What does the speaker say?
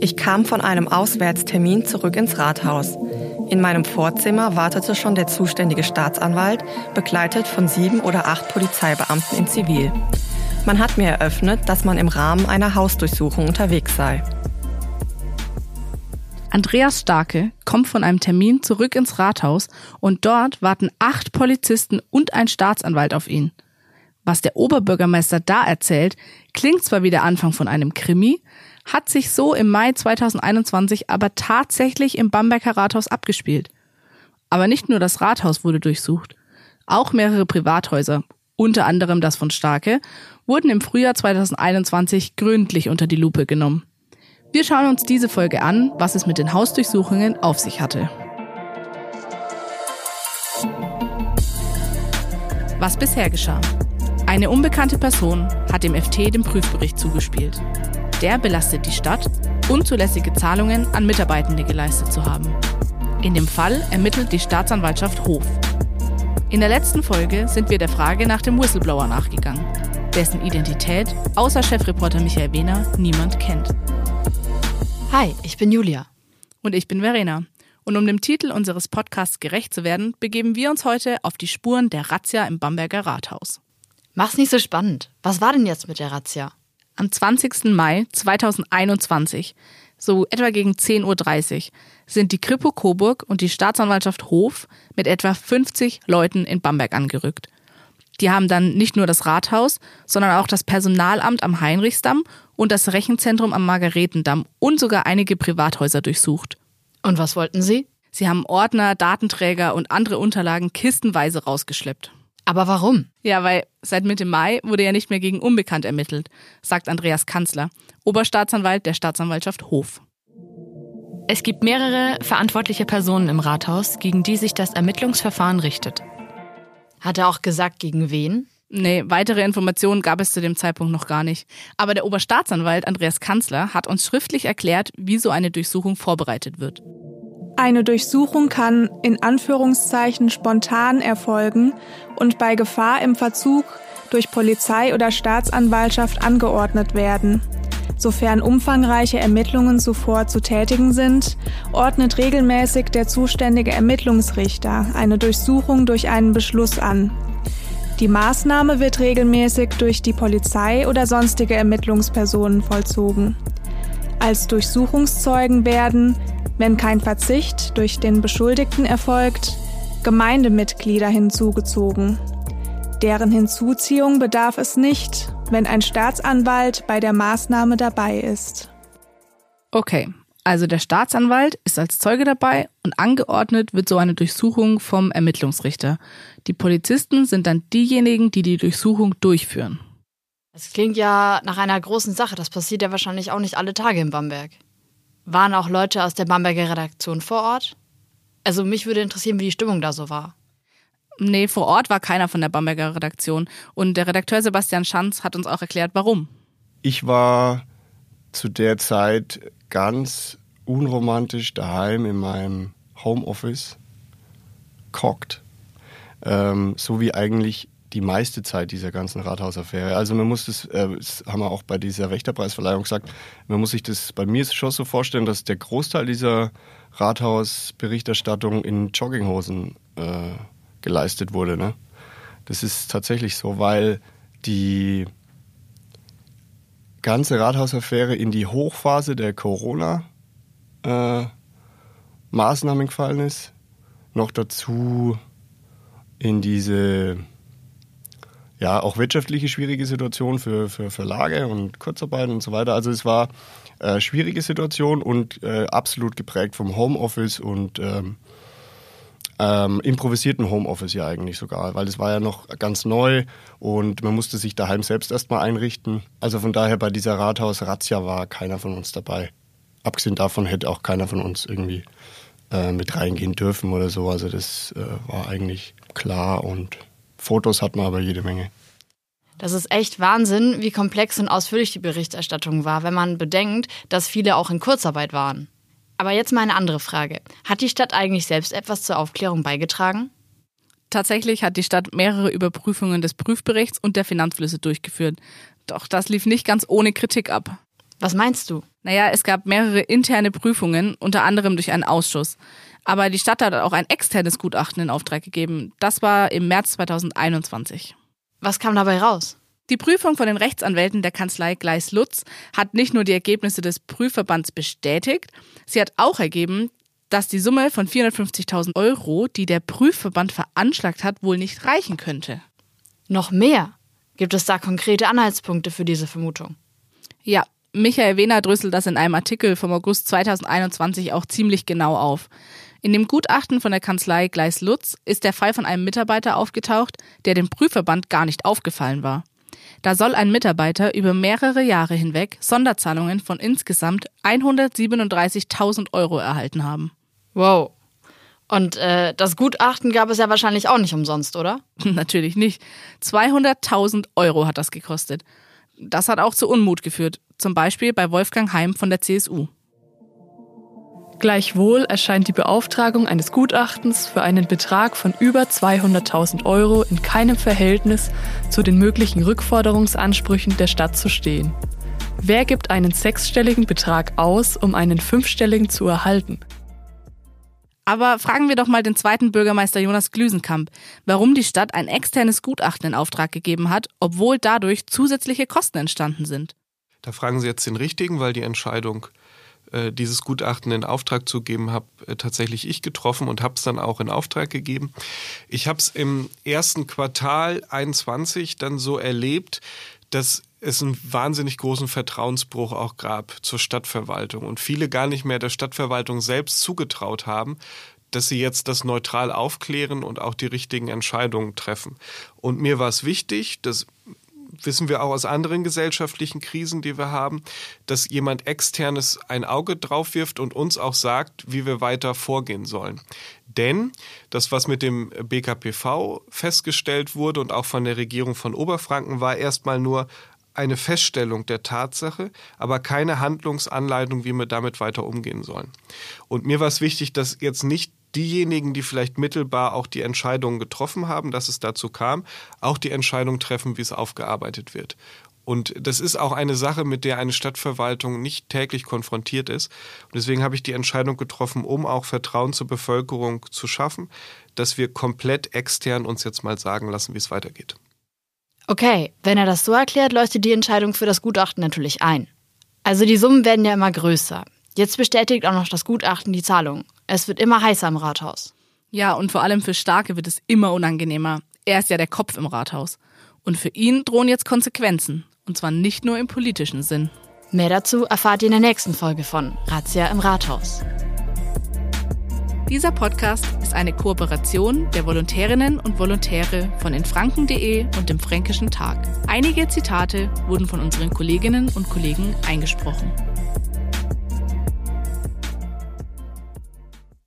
Ich kam von einem Auswärtstermin zurück ins Rathaus. In meinem Vorzimmer wartete schon der zuständige Staatsanwalt, begleitet von sieben oder acht Polizeibeamten in Zivil. Man hat mir eröffnet, dass man im Rahmen einer Hausdurchsuchung unterwegs sei. Andreas Starke kommt von einem Termin zurück ins Rathaus und dort warten acht Polizisten und ein Staatsanwalt auf ihn. Was der Oberbürgermeister da erzählt, klingt zwar wie der Anfang von einem Krimi, hat sich so im Mai 2021 aber tatsächlich im Bamberger Rathaus abgespielt. Aber nicht nur das Rathaus wurde durchsucht, auch mehrere Privathäuser, unter anderem das von Starke, wurden im Frühjahr 2021 gründlich unter die Lupe genommen. Wir schauen uns diese Folge an, was es mit den Hausdurchsuchungen auf sich hatte. Was bisher geschah. Eine unbekannte Person hat dem FT den Prüfbericht zugespielt. Der belastet die Stadt, unzulässige Zahlungen an Mitarbeitende geleistet zu haben. In dem Fall ermittelt die Staatsanwaltschaft Hof. In der letzten Folge sind wir der Frage nach dem Whistleblower nachgegangen, dessen Identität außer Chefreporter Michael Wehner niemand kennt. Hi, ich bin Julia. Und ich bin Verena. Und um dem Titel unseres Podcasts gerecht zu werden, begeben wir uns heute auf die Spuren der Razzia im Bamberger Rathaus. Mach's nicht so spannend. Was war denn jetzt mit der Razzia? Am 20. Mai 2021, so etwa gegen 10.30 Uhr, sind die Kripo Coburg und die Staatsanwaltschaft Hof mit etwa 50 Leuten in Bamberg angerückt. Die haben dann nicht nur das Rathaus, sondern auch das Personalamt am Heinrichsdamm und das Rechenzentrum am Margaretendamm und sogar einige Privathäuser durchsucht. Und was wollten Sie? Sie haben Ordner, Datenträger und andere Unterlagen kistenweise rausgeschleppt. Aber warum? Ja, weil seit Mitte Mai wurde ja nicht mehr gegen Unbekannt ermittelt, sagt Andreas Kanzler, Oberstaatsanwalt der Staatsanwaltschaft Hof. Es gibt mehrere verantwortliche Personen im Rathaus, gegen die sich das Ermittlungsverfahren richtet. Hat er auch gesagt, gegen wen? Nee, weitere Informationen gab es zu dem Zeitpunkt noch gar nicht. Aber der Oberstaatsanwalt Andreas Kanzler hat uns schriftlich erklärt, wie so eine Durchsuchung vorbereitet wird. Eine Durchsuchung kann in Anführungszeichen spontan erfolgen und bei Gefahr im Verzug durch Polizei oder Staatsanwaltschaft angeordnet werden. Sofern umfangreiche Ermittlungen zuvor zu tätigen sind, ordnet regelmäßig der zuständige Ermittlungsrichter eine Durchsuchung durch einen Beschluss an. Die Maßnahme wird regelmäßig durch die Polizei oder sonstige Ermittlungspersonen vollzogen. Als Durchsuchungszeugen werden, wenn kein Verzicht durch den Beschuldigten erfolgt, Gemeindemitglieder hinzugezogen. Deren Hinzuziehung bedarf es nicht, wenn ein Staatsanwalt bei der Maßnahme dabei ist. Okay, also der Staatsanwalt ist als Zeuge dabei und angeordnet wird so eine Durchsuchung vom Ermittlungsrichter. Die Polizisten sind dann diejenigen, die die Durchsuchung durchführen. Das klingt ja nach einer großen Sache. Das passiert ja wahrscheinlich auch nicht alle Tage in Bamberg. Waren auch Leute aus der Bamberger Redaktion vor Ort? Also mich würde interessieren, wie die Stimmung da so war. Nee, vor Ort war keiner von der Bamberger Redaktion. Und der Redakteur Sebastian Schanz hat uns auch erklärt, warum. Ich war zu der Zeit ganz unromantisch daheim in meinem Homeoffice, cockt. Ähm, so wie eigentlich die meiste Zeit dieser ganzen Rathausaffäre. Also man muss das, äh, das haben wir auch bei dieser Wächterpreisverleihung gesagt, man muss sich das bei mir schon so vorstellen, dass der Großteil dieser Rathausberichterstattung in Jogginghosen äh, geleistet wurde. Ne? Das ist tatsächlich so, weil die ganze Rathausaffäre in die Hochphase der Corona-Maßnahmen äh, gefallen ist. Noch dazu in diese ja auch wirtschaftliche schwierige Situation für, für Verlage und Kurzarbeit und so weiter. Also es war äh, schwierige Situation und äh, absolut geprägt vom Homeoffice und ähm, ähm, improvisierten Homeoffice ja eigentlich sogar, weil es war ja noch ganz neu und man musste sich daheim selbst erstmal einrichten. Also von daher bei dieser Rathaus-Razzia war keiner von uns dabei. Abgesehen davon hätte auch keiner von uns irgendwie äh, mit reingehen dürfen oder so. Also das äh, war eigentlich klar und Fotos hat man aber jede Menge. Das ist echt Wahnsinn, wie komplex und ausführlich die Berichterstattung war, wenn man bedenkt, dass viele auch in Kurzarbeit waren. Aber jetzt mal eine andere Frage. Hat die Stadt eigentlich selbst etwas zur Aufklärung beigetragen? Tatsächlich hat die Stadt mehrere Überprüfungen des Prüfberichts und der Finanzflüsse durchgeführt. Doch das lief nicht ganz ohne Kritik ab. Was meinst du? Naja, es gab mehrere interne Prüfungen, unter anderem durch einen Ausschuss. Aber die Stadt hat auch ein externes Gutachten in Auftrag gegeben. Das war im März 2021. Was kam dabei raus? Die Prüfung von den Rechtsanwälten der Kanzlei Gleis Lutz hat nicht nur die Ergebnisse des Prüfverbands bestätigt, sie hat auch ergeben, dass die Summe von 450.000 Euro, die der Prüfverband veranschlagt hat, wohl nicht reichen könnte. Noch mehr? Gibt es da konkrete Anhaltspunkte für diese Vermutung? Ja, Michael Wehner dröselt das in einem Artikel vom August 2021 auch ziemlich genau auf. In dem Gutachten von der Kanzlei Gleis Lutz ist der Fall von einem Mitarbeiter aufgetaucht, der dem Prüfverband gar nicht aufgefallen war. Da soll ein Mitarbeiter über mehrere Jahre hinweg Sonderzahlungen von insgesamt 137.000 Euro erhalten haben. Wow. Und äh, das Gutachten gab es ja wahrscheinlich auch nicht umsonst, oder? Natürlich nicht. 200.000 Euro hat das gekostet. Das hat auch zu Unmut geführt, zum Beispiel bei Wolfgang Heim von der CSU. Gleichwohl erscheint die Beauftragung eines Gutachtens für einen Betrag von über 200.000 Euro in keinem Verhältnis zu den möglichen Rückforderungsansprüchen der Stadt zu stehen. Wer gibt einen sechsstelligen Betrag aus, um einen fünfstelligen zu erhalten? Aber fragen wir doch mal den zweiten Bürgermeister Jonas Glüsenkamp, warum die Stadt ein externes Gutachten in Auftrag gegeben hat, obwohl dadurch zusätzliche Kosten entstanden sind. Da fragen Sie jetzt den Richtigen, weil die Entscheidung dieses Gutachten in Auftrag zu geben, habe äh, tatsächlich ich getroffen und habe es dann auch in Auftrag gegeben. Ich habe es im ersten Quartal 21 dann so erlebt, dass es einen wahnsinnig großen Vertrauensbruch auch gab zur Stadtverwaltung und viele gar nicht mehr der Stadtverwaltung selbst zugetraut haben, dass sie jetzt das neutral aufklären und auch die richtigen Entscheidungen treffen. Und mir war es wichtig, dass wissen wir auch aus anderen gesellschaftlichen Krisen, die wir haben, dass jemand externes ein Auge drauf wirft und uns auch sagt, wie wir weiter vorgehen sollen. Denn das, was mit dem BKPV festgestellt wurde und auch von der Regierung von Oberfranken, war erstmal nur eine Feststellung der Tatsache, aber keine Handlungsanleitung, wie wir damit weiter umgehen sollen. Und mir war es wichtig, dass jetzt nicht diejenigen, die vielleicht mittelbar auch die Entscheidungen getroffen haben, dass es dazu kam, auch die Entscheidung treffen, wie es aufgearbeitet wird. Und das ist auch eine Sache, mit der eine Stadtverwaltung nicht täglich konfrontiert ist. Und deswegen habe ich die Entscheidung getroffen, um auch Vertrauen zur Bevölkerung zu schaffen, dass wir komplett extern uns jetzt mal sagen lassen, wie es weitergeht. Okay, wenn er das so erklärt, leuchtet die Entscheidung für das Gutachten natürlich ein. Also die Summen werden ja immer größer. Jetzt bestätigt auch noch das Gutachten die Zahlung. Es wird immer heißer im Rathaus. Ja, und vor allem für Starke wird es immer unangenehmer. Er ist ja der Kopf im Rathaus. Und für ihn drohen jetzt Konsequenzen. Und zwar nicht nur im politischen Sinn. Mehr dazu erfahrt ihr in der nächsten Folge von Razzia im Rathaus. Dieser Podcast ist eine Kooperation der Volontärinnen und Volontäre von infranken.de und dem Fränkischen Tag. Einige Zitate wurden von unseren Kolleginnen und Kollegen eingesprochen.